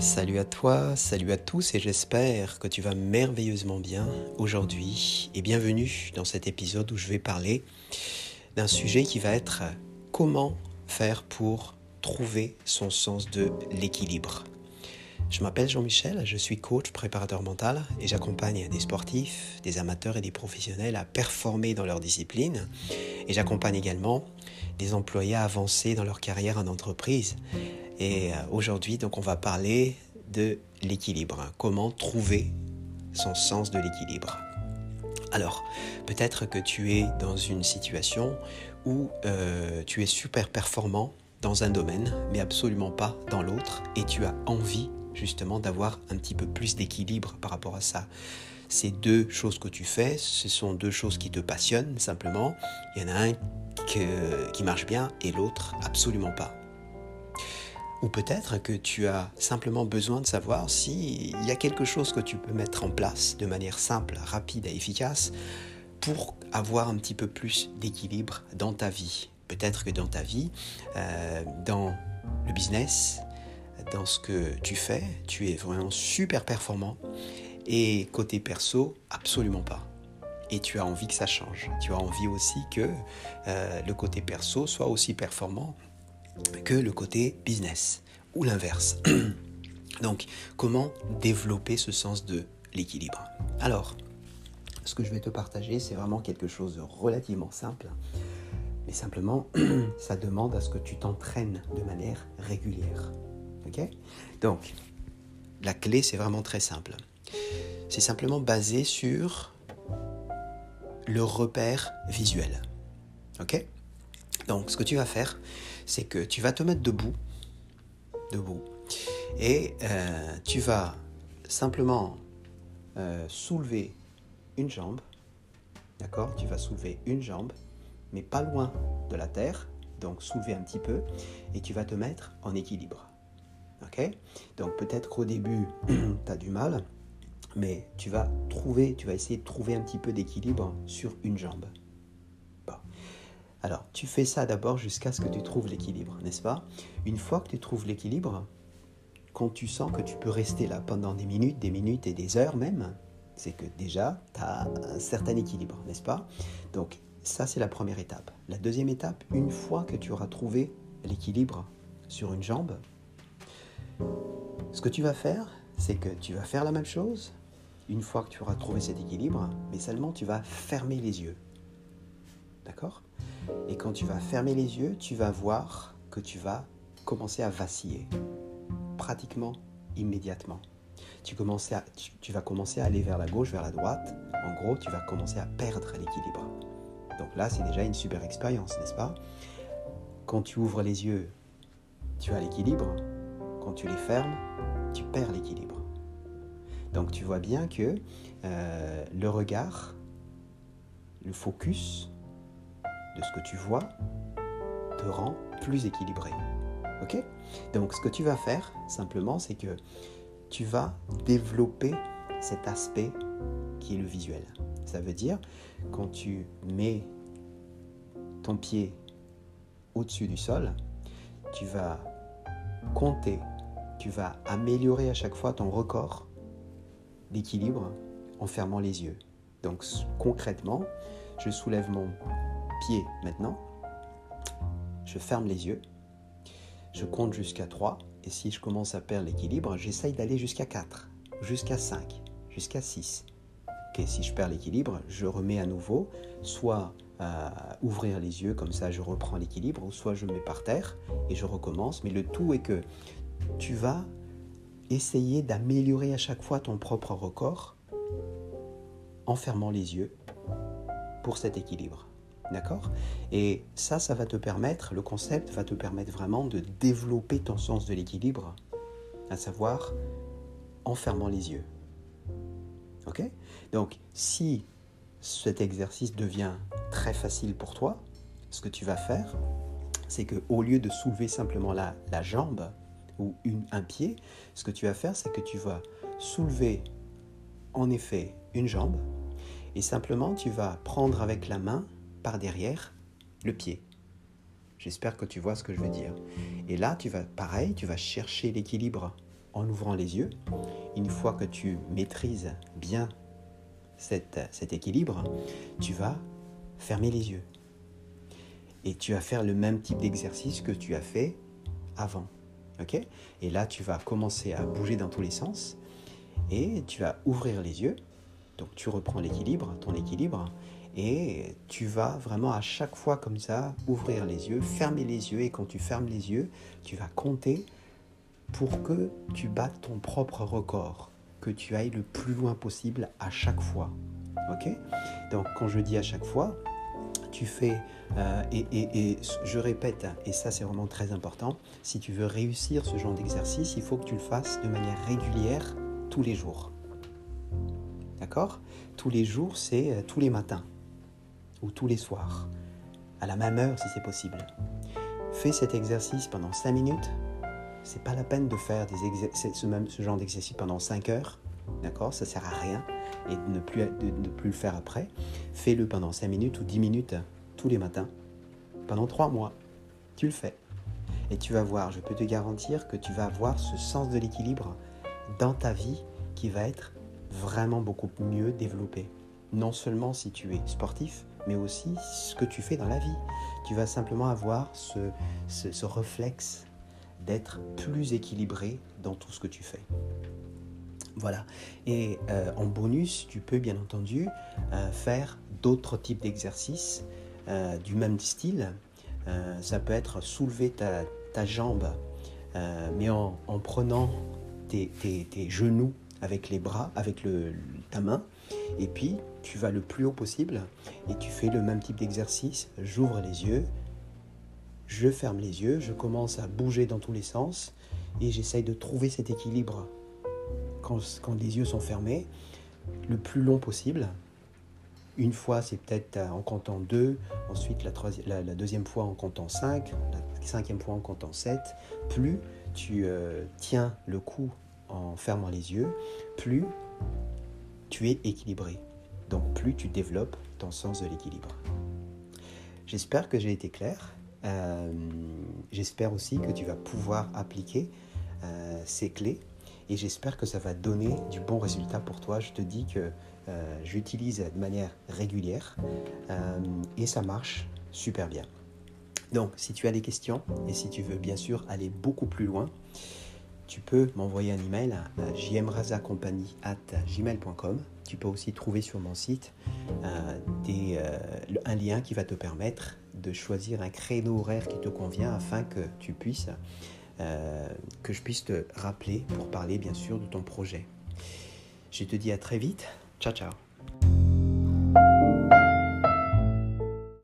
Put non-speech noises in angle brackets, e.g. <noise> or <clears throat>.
Salut à toi, salut à tous et j'espère que tu vas merveilleusement bien aujourd'hui et bienvenue dans cet épisode où je vais parler d'un sujet qui va être comment faire pour trouver son sens de l'équilibre. Je m'appelle Jean-Michel, je suis coach préparateur mental et j'accompagne des sportifs, des amateurs et des professionnels à performer dans leur discipline et j'accompagne également des employés à avancer dans leur carrière en entreprise et euh, aujourd'hui, donc, on va parler de l'équilibre. Comment trouver son sens de l'équilibre. Alors, peut-être que tu es dans une situation où euh, tu es super performant dans un domaine, mais absolument pas dans l'autre, et tu as envie justement d'avoir un petit peu plus d'équilibre par rapport à ça. Ces deux choses que tu fais, ce sont deux choses qui te passionnent simplement. Il y en a un qui marche bien et l'autre absolument pas. Ou peut-être que tu as simplement besoin de savoir s'il y a quelque chose que tu peux mettre en place de manière simple, rapide et efficace pour avoir un petit peu plus d'équilibre dans ta vie. Peut-être que dans ta vie, euh, dans le business, dans ce que tu fais, tu es vraiment super performant et côté perso, absolument pas. Et tu as envie que ça change. Tu as envie aussi que euh, le côté perso soit aussi performant que le côté business ou l'inverse. <clears throat> Donc, comment développer ce sens de l'équilibre? Alors, ce que je vais te partager, c'est vraiment quelque chose de relativement simple. Mais simplement, <clears throat> ça demande à ce que tu t'entraînes de manière régulière. Ok? Donc, la clé, c'est vraiment très simple. C'est simplement basé sur le repère visuel. Ok? Donc, ce que tu vas faire, c'est que tu vas te mettre debout, debout, et euh, tu vas simplement euh, soulever une jambe, d'accord? Tu vas soulever une jambe, mais pas loin de la terre, donc soulever un petit peu, et tu vas te mettre en équilibre. Ok? Donc peut-être qu'au début, <clears throat> tu as du mal, mais tu vas trouver, tu vas essayer de trouver un petit peu d'équilibre sur une jambe. Alors, tu fais ça d'abord jusqu'à ce que tu trouves l'équilibre, n'est-ce pas? Une fois que tu trouves l'équilibre, quand tu sens que tu peux rester là pendant des minutes, des minutes et des heures même, c'est que déjà, tu as un certain équilibre, n'est-ce pas? Donc, ça, c'est la première étape. La deuxième étape, une fois que tu auras trouvé l'équilibre sur une jambe, ce que tu vas faire, c'est que tu vas faire la même chose une fois que tu auras trouvé cet équilibre, mais seulement tu vas fermer les yeux. D'accord? Et quand tu vas fermer les yeux, tu vas voir que tu vas commencer à vaciller, pratiquement immédiatement. Tu, vas commencer à aller vers la gauche, vers la droite. En gros, tu vas commencer à perdre l'équilibre. Donc là, c'est déjà une super expérience, n'est-ce pas? Quand tu ouvres les yeux, tu as l'équilibre. Quand tu les fermes, tu perds l'équilibre. Donc tu vois bien que euh, le regard, le focus, de ce que tu vois te rend plus équilibré. Ok? Donc ce que tu vas faire simplement, c'est que tu vas développer cet aspect qui est le visuel. Ça veut dire quand tu mets ton pied au-dessus du sol, tu vas compter, tu vas améliorer à chaque fois ton record d'équilibre en fermant les yeux. Donc concrètement, je soulève mon pied maintenant. Je ferme les yeux. Je compte jusqu'à 3. Et si je commence à perdre l'équilibre, j'essaye d'aller jusqu'à 4, jusqu'à 5, jusqu'à 6. Ok, si je perds l'équilibre, je remets à nouveau, soit à ouvrir les yeux, comme ça je reprends l'équilibre, ou soit je mets par terre et je recommence. Mais le tout est que tu vas essayer d'améliorer à chaque fois ton propre record en fermant les yeux pour cet équilibre. D'accord? Et ça, ça va te permettre, le concept va te permettre vraiment de développer ton sens de l'équilibre, à savoir en fermant les yeux. Ok? Donc, si cet exercice devient très facile pour toi, ce que tu vas faire, c'est que au lieu de soulever simplement la, jambe ou un pied, ce que tu vas faire, c'est que tu vas soulever en effet une jambe et simplement tu vas prendre avec la main par derrière le pied. J'espère que tu vois ce que je veux dire. Et là, tu vas, pareil, tu vas chercher l'équilibre en ouvrant les yeux. Une fois que tu maîtrises bien cet équilibre, tu vas fermer les yeux. Et tu vas faire le même type d'exercice que tu as fait avant. ok? Et là, tu vas commencer à bouger dans tous les sens et tu vas ouvrir les yeux. Donc tu reprends l'équilibre, ton équilibre, et tu vas vraiment à chaque fois comme ça ouvrir les yeux, fermer les yeux, et quand tu fermes les yeux, tu vas compter pour que tu battes ton propre record, que tu ailles le plus loin possible à chaque fois. Ok? Donc quand je dis à chaque fois, tu fais, euh, et, et, je répète, et ça c'est vraiment très important, si tu veux réussir ce genre d'exercice, il faut que tu le fasses de manière régulière tous les jours. D'accord? Tous les jours, c'est euh, tous les matins ou tous les soirs, à la même heure si c'est possible. Fais cet exercice pendant 5 minutes. C'est pas la peine de faire des ce, même, ce genre d'exercice pendant 5 heures. D'accord? Ça sert à rien. Et de ne, plus, de ne plus le faire après. Fais-le pendant 5 minutes ou 10 minutes tous les matins. Pendant 3 mois. Tu le fais. Et tu vas voir, je peux te garantir que tu vas avoir ce sens de l'équilibre dans ta vie qui va être vraiment beaucoup mieux développé. Non seulement si tu es sportif, mais aussi ce que tu fais dans la vie. Tu vas simplement avoir ce, ce, réflexe d'être plus équilibré dans tout ce que tu fais. Voilà. Et euh, en bonus, tu peux bien entendu euh, faire d'autres types d'exercices euh, du même style. ça peut être soulever ta, ta jambe, mais en, en prenant tes, genoux avec les bras, avec ta main, et puis, tu vas le plus haut possible et tu fais le même type d'exercice. J'ouvre les yeux, je ferme les yeux, je commence à bouger dans tous les sens et j'essaye de trouver cet équilibre quand, les yeux sont fermés, le plus long possible. Une fois, c'est peut-être en comptant deux, ensuite la, deuxième fois en comptant cinq, la cinquième fois en comptant sept. Plus tu euh, tiens le coup en fermant les yeux, plus tu es équilibré. Donc plus tu développes ton sens de l'équilibre. J'espère que j'ai été clair. Euh, j'espère aussi que tu vas pouvoir appliquer euh, ces clés et j'espère que ça va donner du bon résultat pour toi. Je te dis que euh, j'utilise de manière régulière et ça marche super bien. Donc si tu as des questions et si tu veux bien sûr aller beaucoup plus loin, tu peux m'envoyer un email à jmrazacompagnie.gmail.com. Tu peux aussi trouver sur mon site euh, euh, un lien qui va te permettre de choisir un créneau horaire qui te convient afin que euh, que je puisse te rappeler pour parler bien sûr de ton projet. Je te dis à très vite. Ciao ciao